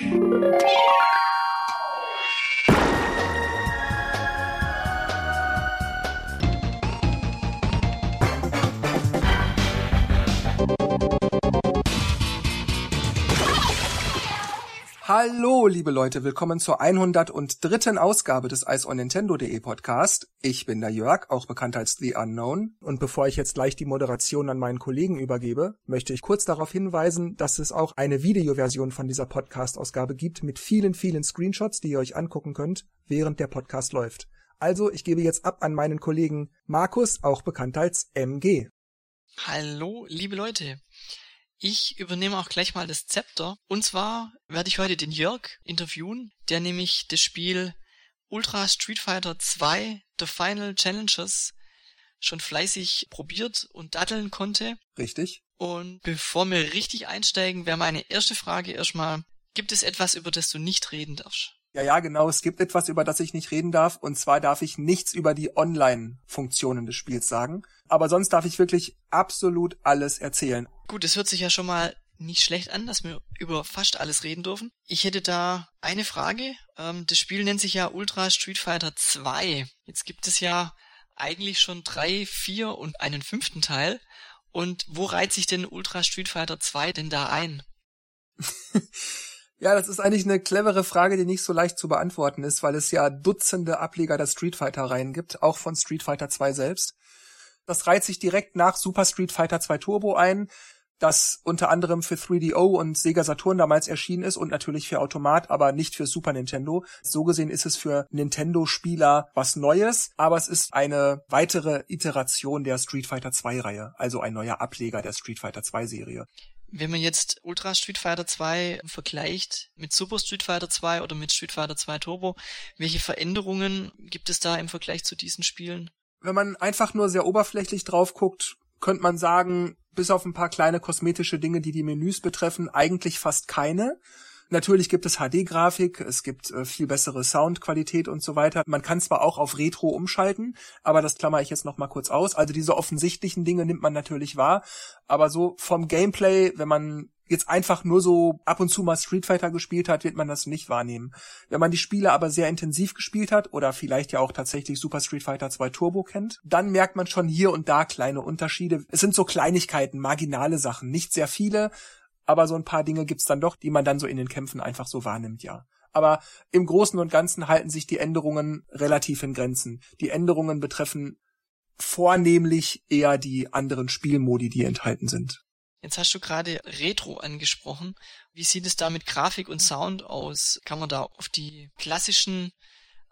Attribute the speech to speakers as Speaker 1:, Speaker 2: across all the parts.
Speaker 1: Thank you. Hallo, liebe Leute, willkommen zur 103. Ausgabe des Ice on Nintendo.de Podcast. Ich bin der Jörg, auch bekannt als The Unknown. Und bevor ich jetzt gleich die Moderation an meinen Kollegen übergebe, möchte ich kurz darauf hinweisen, dass es auch eine Videoversion von dieser Podcast-Ausgabe gibt mit vielen, vielen Screenshots, die ihr euch angucken könnt, während der Podcast läuft. Also, ich gebe jetzt ab an meinen Kollegen Markus, auch bekannt als MG.
Speaker 2: Hallo, liebe Leute. Ich übernehme auch gleich mal das Zepter. Und zwar werde ich heute den Jörg interviewen, der nämlich das Spiel Ultra Street Fighter 2 The Final Challenges schon fleißig probiert und datteln konnte.
Speaker 1: Richtig.
Speaker 2: Und bevor wir richtig einsteigen, wäre meine erste Frage erstmal, gibt es etwas, über das du nicht reden darfst?
Speaker 1: Ja, ja, genau. Es gibt etwas, über das ich nicht reden darf. Und zwar darf ich nichts über die Online-Funktionen des Spiels sagen. Aber sonst darf ich wirklich absolut alles erzählen.
Speaker 2: Gut, es hört sich ja schon mal nicht schlecht an, dass wir über fast alles reden dürfen. Ich hätte da eine Frage. Ähm, das Spiel nennt sich ja Ultra Street Fighter 2. Jetzt gibt es ja eigentlich schon drei, vier und einen fünften Teil. Und wo reiht sich denn Ultra Street Fighter 2 denn da ein?
Speaker 1: Ja, das ist eigentlich eine clevere Frage, die nicht so leicht zu beantworten ist, weil es ja Dutzende Ableger der Street Fighter Reihen gibt, auch von Street Fighter 2 selbst. Das reiht sich direkt nach Super Street Fighter 2 Turbo ein, das unter anderem für 3DO und Sega Saturn damals erschienen ist und natürlich für Automat, aber nicht für Super Nintendo. So gesehen ist es für Nintendo-Spieler was Neues, aber es ist eine weitere Iteration der Street Fighter 2 Reihe, also ein neuer Ableger der Street Fighter 2 Serie.
Speaker 2: Wenn man jetzt Ultra Street Fighter 2 vergleicht mit Super Street Fighter 2 oder mit Street Fighter 2 Turbo, welche Veränderungen gibt es da im Vergleich zu diesen Spielen?
Speaker 1: Wenn man einfach nur sehr oberflächlich drauf guckt, könnte man sagen, bis auf ein paar kleine kosmetische Dinge, die die Menüs betreffen, eigentlich fast keine. Natürlich gibt es HD-Grafik, es gibt äh, viel bessere Soundqualität und so weiter. Man kann zwar auch auf Retro umschalten, aber das klammer ich jetzt noch mal kurz aus. Also diese offensichtlichen Dinge nimmt man natürlich wahr, aber so vom Gameplay, wenn man jetzt einfach nur so ab und zu mal Street Fighter gespielt hat, wird man das nicht wahrnehmen. Wenn man die Spiele aber sehr intensiv gespielt hat oder vielleicht ja auch tatsächlich Super Street Fighter 2 Turbo kennt, dann merkt man schon hier und da kleine Unterschiede. Es sind so Kleinigkeiten, marginale Sachen, nicht sehr viele, aber so ein paar Dinge gibt's dann doch, die man dann so in den Kämpfen einfach so wahrnimmt, ja. Aber im Großen und Ganzen halten sich die Änderungen relativ in Grenzen. Die Änderungen betreffen vornehmlich eher die anderen Spielmodi, die enthalten sind.
Speaker 2: Jetzt hast du gerade Retro angesprochen. Wie sieht es da mit Grafik und Sound aus? Kann man da auf die klassischen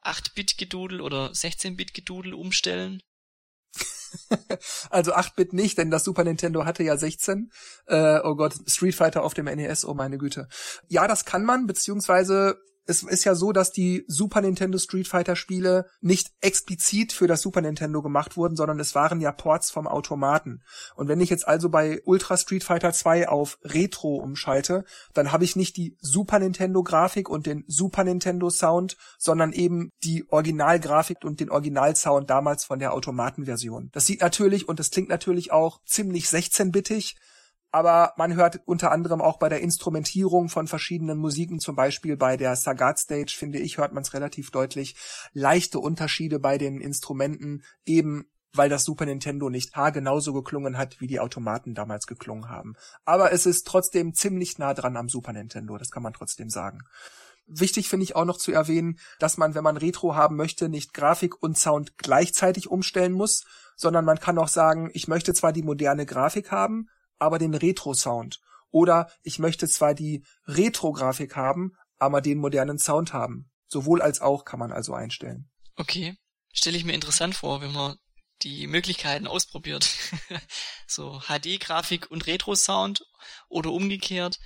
Speaker 2: 8-Bit-Gedudel oder 16-Bit-Gedudel umstellen?
Speaker 1: also 8-Bit nicht, denn das Super Nintendo hatte ja 16. Äh, oh Gott, Street Fighter auf dem NES, oh meine Güte. Ja, das kann man, beziehungsweise es ist ja so, dass die Super Nintendo Street Fighter Spiele nicht explizit für das Super Nintendo gemacht wurden, sondern es waren ja Ports vom Automaten. Und wenn ich jetzt also bei Ultra Street Fighter 2 auf Retro umschalte, dann habe ich nicht die Super Nintendo Grafik und den Super Nintendo Sound, sondern eben die Originalgrafik und den Originalsound damals von der Automatenversion. Das sieht natürlich und das klingt natürlich auch ziemlich 16-bittig, aber man hört unter anderem auch bei der Instrumentierung von verschiedenen Musiken, zum Beispiel bei der Sagat Stage, finde ich, hört man es relativ deutlich, leichte Unterschiede bei den Instrumenten, eben weil das Super Nintendo nicht haargenauso geklungen hat, wie die Automaten damals geklungen haben. Aber es ist trotzdem ziemlich nah dran am Super Nintendo, das kann man trotzdem sagen. Wichtig finde ich auch noch zu erwähnen, dass man, wenn man Retro haben möchte, nicht Grafik und Sound gleichzeitig umstellen muss, sondern man kann auch sagen, ich möchte zwar die moderne Grafik haben, aber den Retro-Sound. Oder ich möchte zwar die Retro-Grafik haben, aber den modernen Sound haben. Sowohl als auch kann man also einstellen.
Speaker 2: Okay. Stelle ich mir interessant vor, wenn man die Möglichkeiten ausprobiert. so HD-Grafik und Retro-Sound oder umgekehrt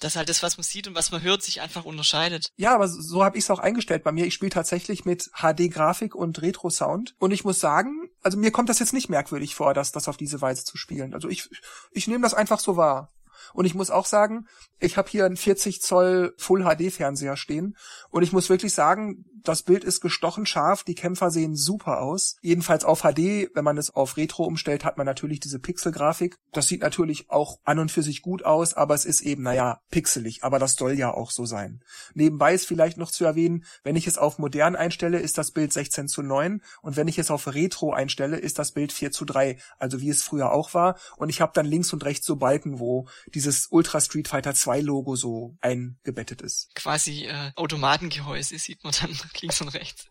Speaker 2: dass halt das, was man sieht und was man hört, sich einfach unterscheidet.
Speaker 1: Ja, aber so habe ich es auch eingestellt bei mir. Ich spiele tatsächlich mit HD-Grafik und Retro-Sound. Und ich muss sagen, also mir kommt das jetzt nicht merkwürdig vor, das, das auf diese Weise zu spielen. Also ich, ich nehme das einfach so wahr. Und ich muss auch sagen, ich habe hier einen 40 Zoll Full HD Fernseher stehen und ich muss wirklich sagen, Das Bild ist gestochen scharf, die Kämpfer sehen super aus. Jedenfalls auf HD, wenn man es auf Retro umstellt, hat man natürlich diese Pixelgrafik. Das sieht natürlich auch an und für sich gut aus, aber es ist eben, naja, pixelig. Aber das soll ja auch so sein. Nebenbei ist vielleicht noch zu erwähnen, wenn ich es auf modern einstelle, ist das Bild 16 zu 9 und wenn ich es auf Retro einstelle, ist das Bild 4 zu 3, also wie es früher auch war. Und ich habe dann links und rechts so Balken, wo dieses Ultra Street Fighter 2 Logo so eingebettet ist.
Speaker 2: Quasi äh, Automatengehäuse sieht man dann links und rechts.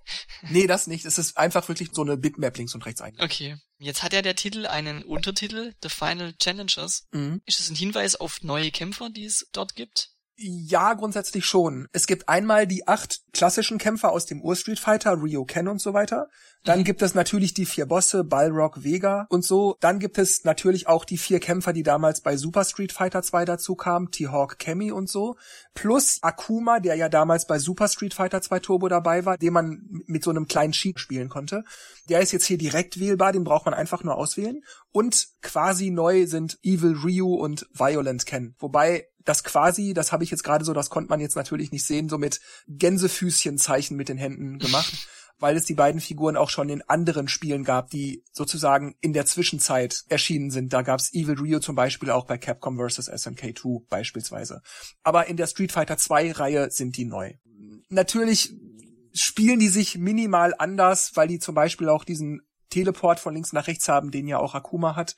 Speaker 1: Nee, das nicht. Es ist einfach wirklich so eine Bitmap links und rechts ein.
Speaker 2: Okay. Jetzt hat ja der Titel einen Untertitel, The Final Challengers. Mhm. Ist das ein Hinweis auf neue Kämpfer, die es dort gibt?
Speaker 1: Ja, grundsätzlich schon. Es gibt einmal die acht klassischen Kämpfer aus dem Ur-Street Fighter, Ryo Ken und so weiter. Dann mhm. gibt es natürlich die vier Bosse, Balrog, Vega und so. Dann gibt es natürlich auch die vier Kämpfer, die damals bei Super Street Fighter 2 dazu kamen, T-Hawk, Kemi und so. Plus Akuma, der ja damals bei Super Street Fighter 2 Turbo dabei war, den man mit so einem kleinen Cheat spielen konnte. Der ist jetzt hier direkt wählbar, den braucht man einfach nur auswählen. Und quasi neu sind Evil Ryu und Violent Ken. Wobei das quasi, das habe ich jetzt gerade so, das konnte man jetzt natürlich nicht sehen, so mit Gänsefüßchenzeichen mit den Händen gemacht, weil es die beiden Figuren auch schon in anderen Spielen gab, die sozusagen in der Zwischenzeit erschienen sind. Da gab's Evil Rio zum Beispiel auch bei Capcom vs. SNK 2 beispielsweise. Aber in der Street Fighter 2 Reihe sind die neu. Natürlich spielen die sich minimal anders, weil die zum Beispiel auch diesen Teleport von links nach rechts haben, den ja auch Akuma hat.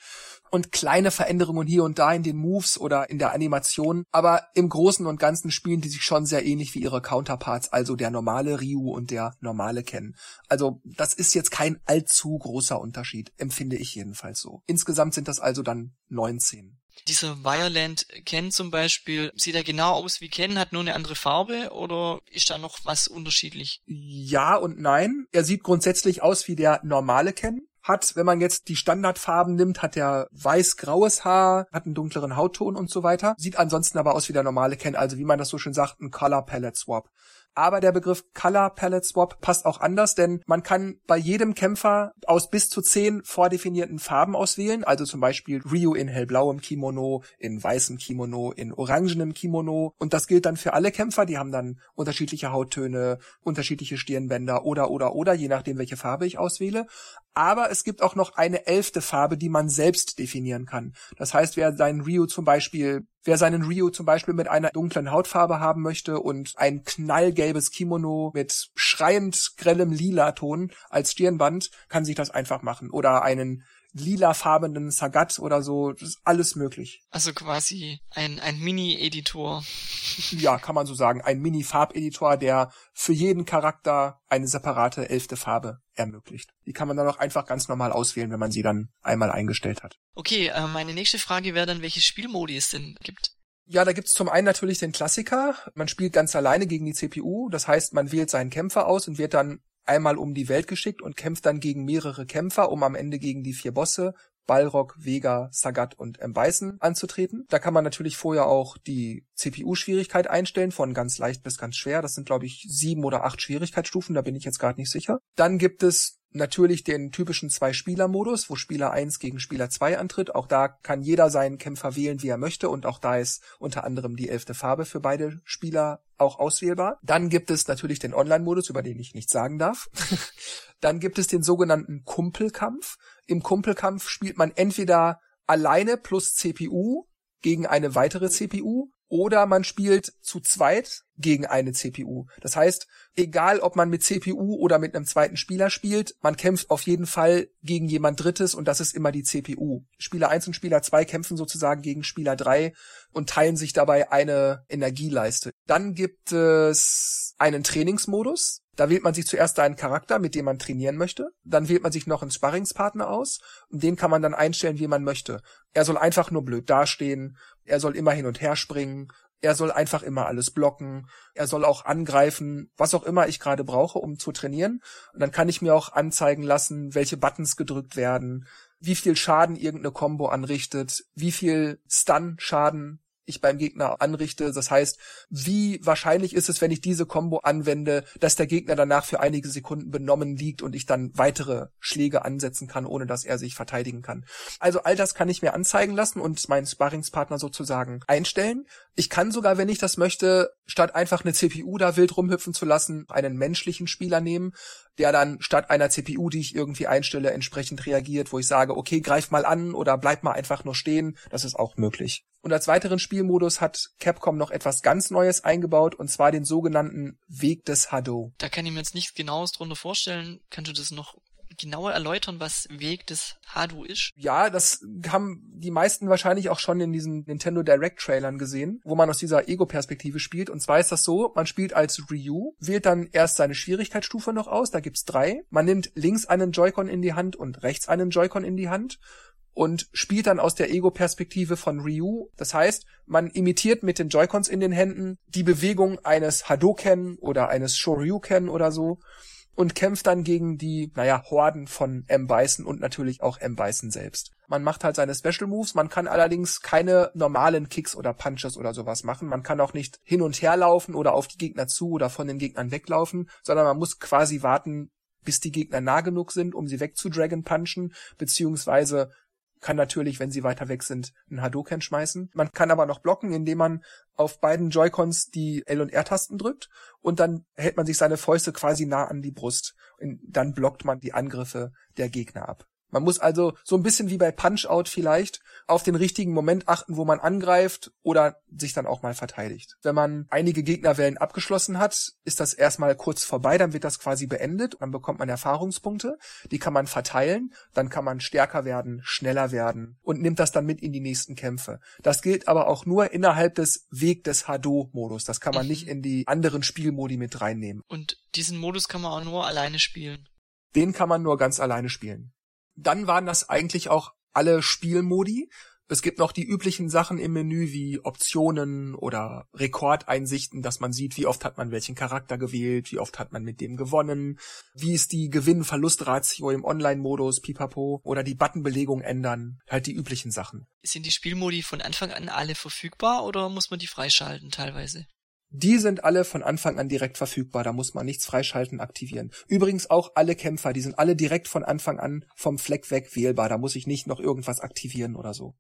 Speaker 1: Und kleine Veränderungen hier und da in den Moves oder in der Animation. Aber im Großen und Ganzen spielen die sich schon sehr ähnlich wie ihre Counterparts, also der normale Ryu und der normale Ken. Also das ist jetzt kein allzu großer Unterschied, empfinde ich jedenfalls so. Insgesamt sind das also dann 19.
Speaker 2: Dieser Violent Ken zum Beispiel, sieht er genau aus wie Ken, hat nur eine andere Farbe oder ist da noch was unterschiedlich?
Speaker 1: Ja und nein. Er sieht grundsätzlich aus wie der normale Ken. Hat, wenn man jetzt die Standardfarben nimmt, hat er weiß-graues Haar, hat einen dunkleren Hautton und so weiter. Sieht ansonsten aber aus wie der normale Ken, also wie man das so schön sagt, ein Color Palette Swap. Aber der Begriff Color Palette Swap passt auch anders, denn man kann bei jedem Kämpfer aus bis zu zehn vordefinierten Farben auswählen. Also zum Beispiel Ryu in hellblauem Kimono, in weißem Kimono, in orangenem Kimono. Und das gilt dann für alle Kämpfer. Die haben dann unterschiedliche Hauttöne, unterschiedliche Stirnbänder oder, oder, oder, je nachdem, welche Farbe ich auswähle. Aber es gibt auch noch eine elfte Farbe, die man selbst definieren kann. Das heißt, wer seinen Ryu zum Beispiel, wer seinen Ryu zum Beispiel mit einer dunklen Hautfarbe haben möchte und ein knallgelbes Kimono mit schreiend grellem Lila-Ton als Stirnband, kann sich das einfach machen. Oder einen lilafarbenen Sagat oder so, das ist alles möglich.
Speaker 2: Also quasi ein, ein Mini-Editor.
Speaker 1: Ja, kann man so sagen. Ein Mini-Farbeditor, der für jeden Charakter eine separate elfte Farbe ermöglicht. Die kann man dann auch einfach ganz normal auswählen, wenn man sie dann einmal eingestellt hat.
Speaker 2: Okay, äh, meine nächste Frage wäre dann, welche Spielmodi es denn gibt.
Speaker 1: Ja, da gibt's zum einen natürlich den Klassiker. Man spielt ganz alleine gegen die CPU. Das heißt, man wählt seinen Kämpfer aus und wird dann einmal um die Welt geschickt und kämpft dann gegen mehrere Kämpfer, um am Ende gegen die vier Bosse Balrog, Vega, Sagat und M. Bison anzutreten. Da kann man natürlich vorher auch die CPU-Schwierigkeit einstellen, von ganz leicht bis ganz schwer. Das sind, glaube ich, sieben oder acht Schwierigkeitsstufen, da bin ich jetzt gerade nicht sicher. Dann gibt es natürlich den typischen Zwei-Spieler-Modus, wo Spieler 1 gegen Spieler 2 antritt. Auch da kann jeder seinen Kämpfer wählen, wie er möchte. Und auch da ist unter anderem die elfte Farbe für beide Spieler auch auswählbar. Dann gibt es natürlich den Online-Modus, über den ich nichts sagen darf. Dann gibt es den sogenannten Kumpelkampf. Im Kumpelkampf spielt man entweder alleine plus CPU gegen eine weitere CPU oder man spielt zu zweit gegen eine CPU. Das heißt, egal ob man mit CPU oder mit einem zweiten Spieler spielt, man kämpft auf jeden Fall gegen jemand Drittes und das ist immer die CPU. Spieler 1 und Spieler 2 kämpfen sozusagen gegen Spieler 3 und teilen sich dabei eine Energieleiste. Dann gibt es einen Trainingsmodus. Da wählt man sich zuerst einen Charakter, mit dem man trainieren möchte. Dann wählt man sich noch einen Sparringspartner aus und den kann man dann einstellen, wie man möchte. Er soll einfach nur blöd dastehen, er soll immer hin und her springen, er soll einfach immer alles blocken, er soll auch angreifen, was auch immer ich gerade brauche, um zu trainieren. Und dann kann ich mir auch anzeigen lassen, welche Buttons gedrückt werden, wie viel Schaden irgendeine Combo anrichtet, wie viel Stun-Schaden ich beim Gegner anrichte. Das heißt, wie wahrscheinlich ist es, wenn ich diese Combo anwende, dass der Gegner danach für einige Sekunden benommen liegt und ich dann weitere Schläge ansetzen kann, ohne dass er sich verteidigen kann. Also all das kann ich mir anzeigen lassen und meinen Sparringspartner sozusagen einstellen. Ich kann sogar, wenn ich das möchte, statt einfach eine CPU da wild rumhüpfen zu lassen, einen menschlichen Spieler nehmen, der dann statt einer CPU, die ich irgendwie einstelle, entsprechend reagiert, wo ich sage, okay, greif mal an oder bleib mal einfach nur stehen. Das ist auch möglich. Und als weiteren Spielmodus hat Capcom noch etwas ganz Neues eingebaut, und zwar den sogenannten Weg des Hado.
Speaker 2: Da kann ich mir jetzt nichts Genaues drunter vorstellen. Kannst du das noch genauer erläutern, was Weg des Hadu ist?
Speaker 1: Ja, das haben die meisten wahrscheinlich auch schon in diesen Nintendo Direct Trailern gesehen, wo man aus dieser Ego-Perspektive spielt. Und zwar ist das so, man spielt als Ryu, wählt dann erst seine Schwierigkeitsstufe noch aus, da gibt's drei. Man nimmt links einen Joy-Con in die Hand und rechts einen Joy-Con in die Hand und spielt dann aus der Ego-Perspektive von Ryu. Das heißt, man imitiert mit den Joy-Cons in den Händen die Bewegung eines Hadoken oder eines Shoryuken oder so und kämpft dann gegen die, naja, Horden von M. Bison und natürlich auch M. Bison selbst. Man macht halt seine Special Moves, man kann allerdings keine normalen Kicks oder Punches oder sowas machen. Man kann auch nicht hin und her laufen oder auf die Gegner zu oder von den Gegnern weglaufen, sondern man muss quasi warten, bis die Gegner nah genug sind, um sie wegzudragon punchen, beziehungsweise kann natürlich, wenn sie weiter weg sind, einen Hadouken schmeißen. Man kann aber noch blocken, indem man auf beiden Joy-Cons die L- und R-Tasten drückt und dann hält man sich seine Fäuste quasi nah an die Brust. Und dann blockt man die Angriffe der Gegner ab. Man muss also so ein bisschen wie bei Punch-Out vielleicht auf den richtigen Moment achten, wo man angreift oder sich dann auch mal verteidigt. Wenn man einige Gegnerwellen abgeschlossen hat, ist das erstmal kurz vorbei, dann wird das quasi beendet, dann bekommt man Erfahrungspunkte, die kann man verteilen, dann kann man stärker werden, schneller werden und nimmt das dann mit in die nächsten Kämpfe. Das gilt aber auch nur innerhalb des Weg des Hado-Modus. Das kann man mhm. nicht in die anderen Spielmodi mit reinnehmen.
Speaker 2: Und diesen Modus kann man auch nur alleine spielen.
Speaker 1: Den kann man nur ganz alleine spielen. Dann waren das eigentlich auch alle Spielmodi. Es gibt noch die üblichen Sachen im Menü wie Optionen oder Rekordeinsichten, dass man sieht, wie oft hat man welchen Charakter gewählt, wie oft hat man mit dem gewonnen, wie ist die Gewinn-Verlust-Ratio im Online-Modus, pipapo, oder die Buttonbelegung ändern, halt die üblichen Sachen.
Speaker 2: Sind die Spielmodi von Anfang an alle verfügbar oder muss man die freischalten teilweise?
Speaker 1: Die sind alle von Anfang an direkt verfügbar, da muss man nichts freischalten, aktivieren. Übrigens auch alle Kämpfer, die sind alle direkt von Anfang an vom Fleck weg wählbar, da muss ich nicht noch irgendwas aktivieren oder so.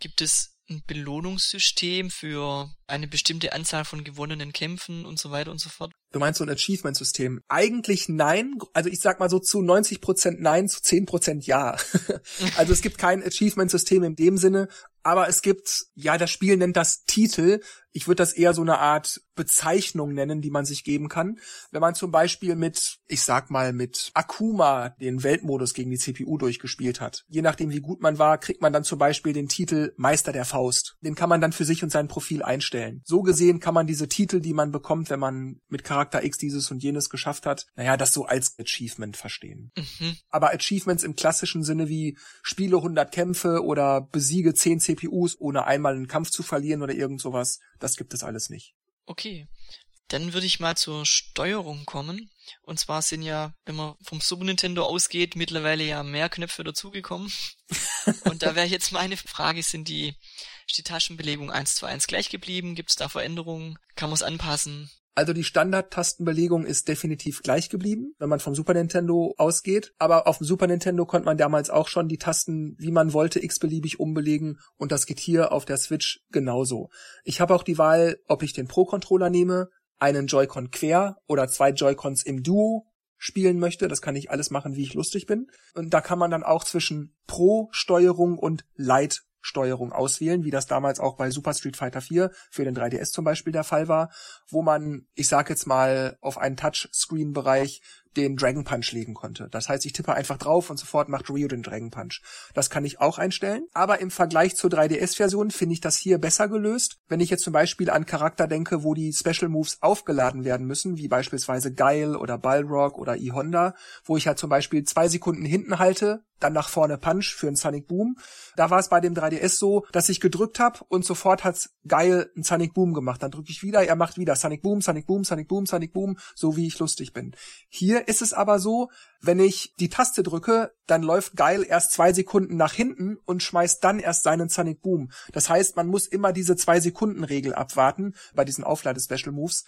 Speaker 2: Gibt es ein Belohnungssystem für eine bestimmte Anzahl von gewonnenen Kämpfen und so weiter und so fort?
Speaker 1: Du meinst so ein Achievement-System? Eigentlich nein. Also ich sag mal so zu 90 Prozent nein, zu 10 Prozent ja. also es gibt kein Achievement-System in dem Sinne, aber es gibt, ja, das Spiel nennt das Titel. Ich würde das eher so eine Art Bezeichnung nennen, die man sich geben kann. Wenn man zum Beispiel mit, ich sag mal, mit Akuma den Weltmodus gegen die CPU durchgespielt hat. Je nachdem, wie gut man war, kriegt man dann zum Beispiel den Titel Meister der Faust. Den kann man dann für sich und sein Profil einstellen. So gesehen kann man diese Titel, die man bekommt, wenn man mit Charakter X dieses und jenes geschafft hat, naja, das so als Achievement verstehen. Mhm. Aber Achievements im klassischen Sinne wie Spiele 100 Kämpfe oder besiege 10 CPUs, ohne einmal einen Kampf zu verlieren oder irgend sowas, das gibt es alles nicht.
Speaker 2: Okay. Dann würde ich mal zur Steuerung kommen. Und zwar sind ja, wenn man vom Super Nintendo ausgeht, mittlerweile ja mehr Knöpfe dazugekommen. Und da wäre jetzt meine Frage, sind die, ist die Taschenbelegung 1 zu 1 gleich geblieben? Gibt es da Veränderungen? Kann man es anpassen?
Speaker 1: Also die Standard-Tastenbelegung ist definitiv gleich geblieben, wenn man vom Super Nintendo ausgeht. Aber auf dem Super Nintendo konnte man damals auch schon die Tasten, wie man wollte, x-beliebig umbelegen. Und das geht hier auf der Switch genauso. Ich habe auch die Wahl, ob ich den Pro-Controller nehme, einen Joy-Con quer oder zwei Joy-Cons im Duo spielen möchte. Das kann ich alles machen, wie ich lustig bin. Und da kann man dann auch zwischen Pro-Steuerung und Light Steuerung auswählen, wie das damals auch bei Super Street Fighter 4 für den 3DS zum Beispiel der Fall war, wo man, ich sag jetzt mal, auf einen Touchscreen-Bereich den Dragon Punch legen konnte. Das heißt, ich tippe einfach drauf und sofort macht Ryu den Dragon Punch. Das kann ich auch einstellen. Aber im Vergleich zur 3DS-Version finde ich das hier besser gelöst. Wenn ich jetzt zum Beispiel an Charakter denke, wo die Special Moves aufgeladen werden müssen, wie beispielsweise Guile oder Balrog oder E-Honda, wo ich halt zum Beispiel zwei Sekunden hinten halte, dann nach vorne Punch für einen Sonic Boom. Da war es bei dem 3DS so, dass ich gedrückt habe und sofort hat's geil einen Sonic Boom gemacht. Dann drücke ich wieder, er macht wieder Sonic Boom, Sonic Boom, Sonic Boom, Sonic Boom, so wie ich lustig bin. Hier ist es aber so, wenn ich die Taste drücke, dann läuft geil erst zwei Sekunden nach hinten und schmeißt dann erst seinen Sonic Boom. Das heißt, man muss immer diese zwei Sekunden Regel abwarten bei diesen Auflade-Special Moves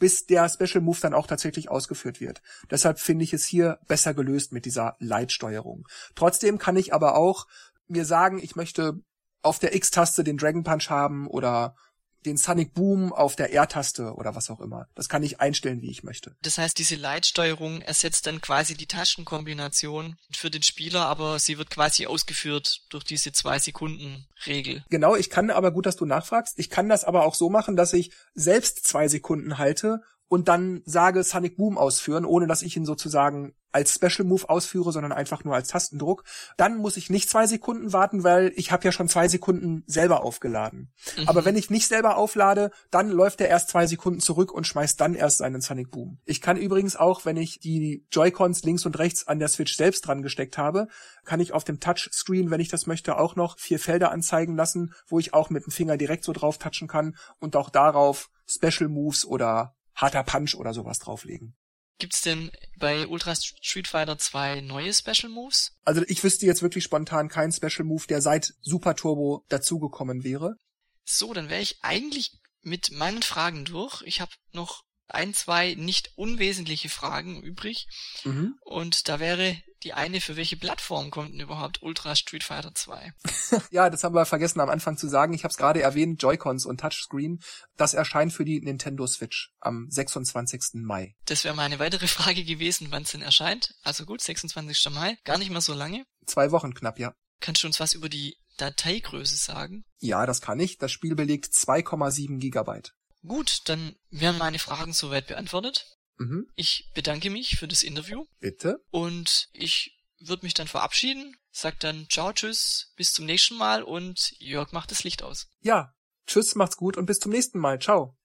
Speaker 1: bis der Special Move dann auch tatsächlich ausgeführt wird. Deshalb finde ich es hier besser gelöst mit dieser Leitsteuerung. Trotzdem kann ich aber auch mir sagen, ich möchte auf der X-Taste den Dragon Punch haben oder den Sonic Boom auf der R-Taste oder was auch immer. Das kann ich einstellen, wie ich möchte.
Speaker 2: Das heißt, diese Leitsteuerung ersetzt dann quasi die Tastenkombination für den Spieler, aber sie wird quasi ausgeführt durch diese zwei Sekunden Regel.
Speaker 1: Genau, ich kann aber gut, dass du nachfragst. Ich kann das aber auch so machen, dass ich selbst zwei Sekunden halte und dann sage Sonic Boom ausführen, ohne dass ich ihn sozusagen als Special Move ausführe, sondern einfach nur als Tastendruck. Dann muss ich nicht zwei Sekunden warten, weil ich habe ja schon zwei Sekunden selber aufgeladen. Mhm. Aber wenn ich nicht selber auflade, dann läuft er erst zwei Sekunden zurück und schmeißt dann erst seinen Sonic Boom. Ich kann übrigens auch, wenn ich die Joy-Cons links und rechts an der Switch selbst dran gesteckt habe, kann ich auf dem Touchscreen, wenn ich das möchte, auch noch vier Felder anzeigen lassen, wo ich auch mit dem Finger direkt so drauf touchen kann und auch darauf Special Moves oder harter Punch oder sowas drauflegen.
Speaker 2: Gibt's denn bei Ultra Street Fighter 2 neue Special Moves?
Speaker 1: Also ich wüsste jetzt wirklich spontan keinen Special Move, der seit Super Turbo dazugekommen wäre.
Speaker 2: So, dann wäre ich eigentlich mit meinen Fragen durch. Ich habe noch ein, zwei nicht unwesentliche Fragen übrig. Mhm. Und da wäre die eine, für welche Plattform kommt denn überhaupt Ultra Street Fighter 2?
Speaker 1: ja, das haben wir vergessen am Anfang zu sagen. Ich habe es gerade erwähnt, Joy-Cons und Touchscreen. Das erscheint für die Nintendo Switch am 26. Mai.
Speaker 2: Das wäre meine weitere Frage gewesen, wann es denn erscheint. Also gut, 26. Mai, gar nicht mehr so lange.
Speaker 1: Zwei Wochen knapp, ja.
Speaker 2: Kannst du uns was über die Dateigröße sagen?
Speaker 1: Ja, das kann ich. Das Spiel belegt 2,7 Gigabyte.
Speaker 2: Gut, dann wären meine Fragen soweit beantwortet. Mhm. Ich bedanke mich für das Interview.
Speaker 1: Bitte.
Speaker 2: Und ich würde mich dann verabschieden, sag dann ciao, tschüss, bis zum nächsten Mal und Jörg macht das Licht aus.
Speaker 1: Ja, tschüss, macht's gut und bis zum nächsten Mal. Ciao.